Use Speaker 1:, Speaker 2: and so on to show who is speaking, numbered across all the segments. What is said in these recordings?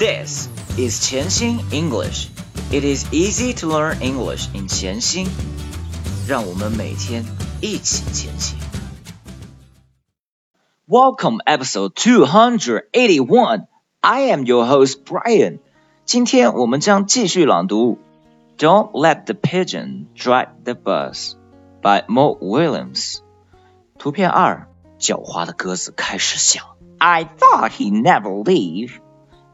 Speaker 1: This is Qianxin English. It is easy to learn English in Qianxin. 让我们每天一起前行。Welcome episode 281. I am your host Brian. 今天我们将继续朗读 Don't Let the Pigeon Drive the Bus by Mo Willems. 图片二，狡猾的鸽子开始想。I thought he'd never leave.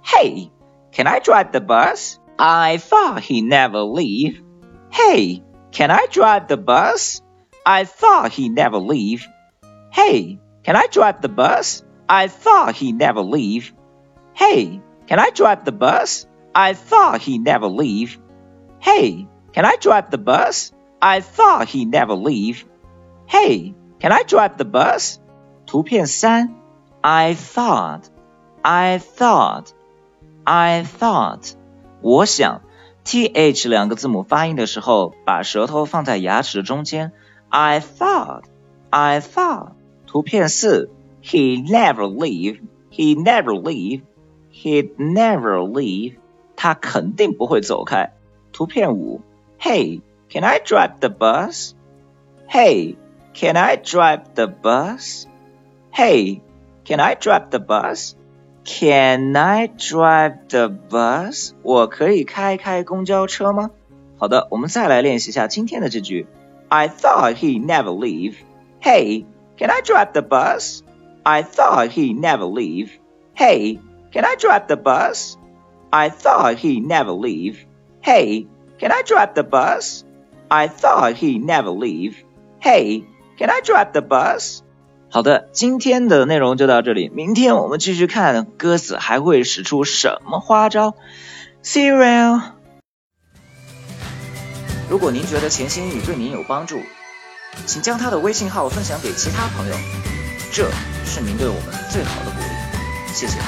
Speaker 1: Hey, can I drive the bus? I thought he never leave. Hey, can I drive the bus? I thought he never leave. Hey, can I drive the bus? I thought he never leave. Hey, can I drive the bus? I thought he never leave. Hey, can I drive the bus? I thought he never leave. Hey, can I drive the bus? 图片三，I thought, I thought, I thought。我想，th 两个字母发音的时候，把舌头放在牙齿中间。I thought, I thought。图片四，He never leave, he never leave, he never leave。他肯定不会走开。图片五，Hey, can I drive the bus? Hey, can I drive the bus? Hey, can I drive the bus? Can I drive the bus？我可以开开公交车吗？好的，我们再来练习一下今天的这句。I thought he never leave. Hey, can I drive the bus? I thought he never leave. Hey, can I drive the bus? I thought he never leave. Hey, can I drive the bus? I thought he never leave. Hey, can I drive the bus? 好的，今天的内容就到这里，明天我们继续看鸽子还会使出什么花招。？See you!。如果您觉得潜心英语对您有帮助，请将他的微信号分享给其他朋友，这是您对我们最好的鼓励。谢谢。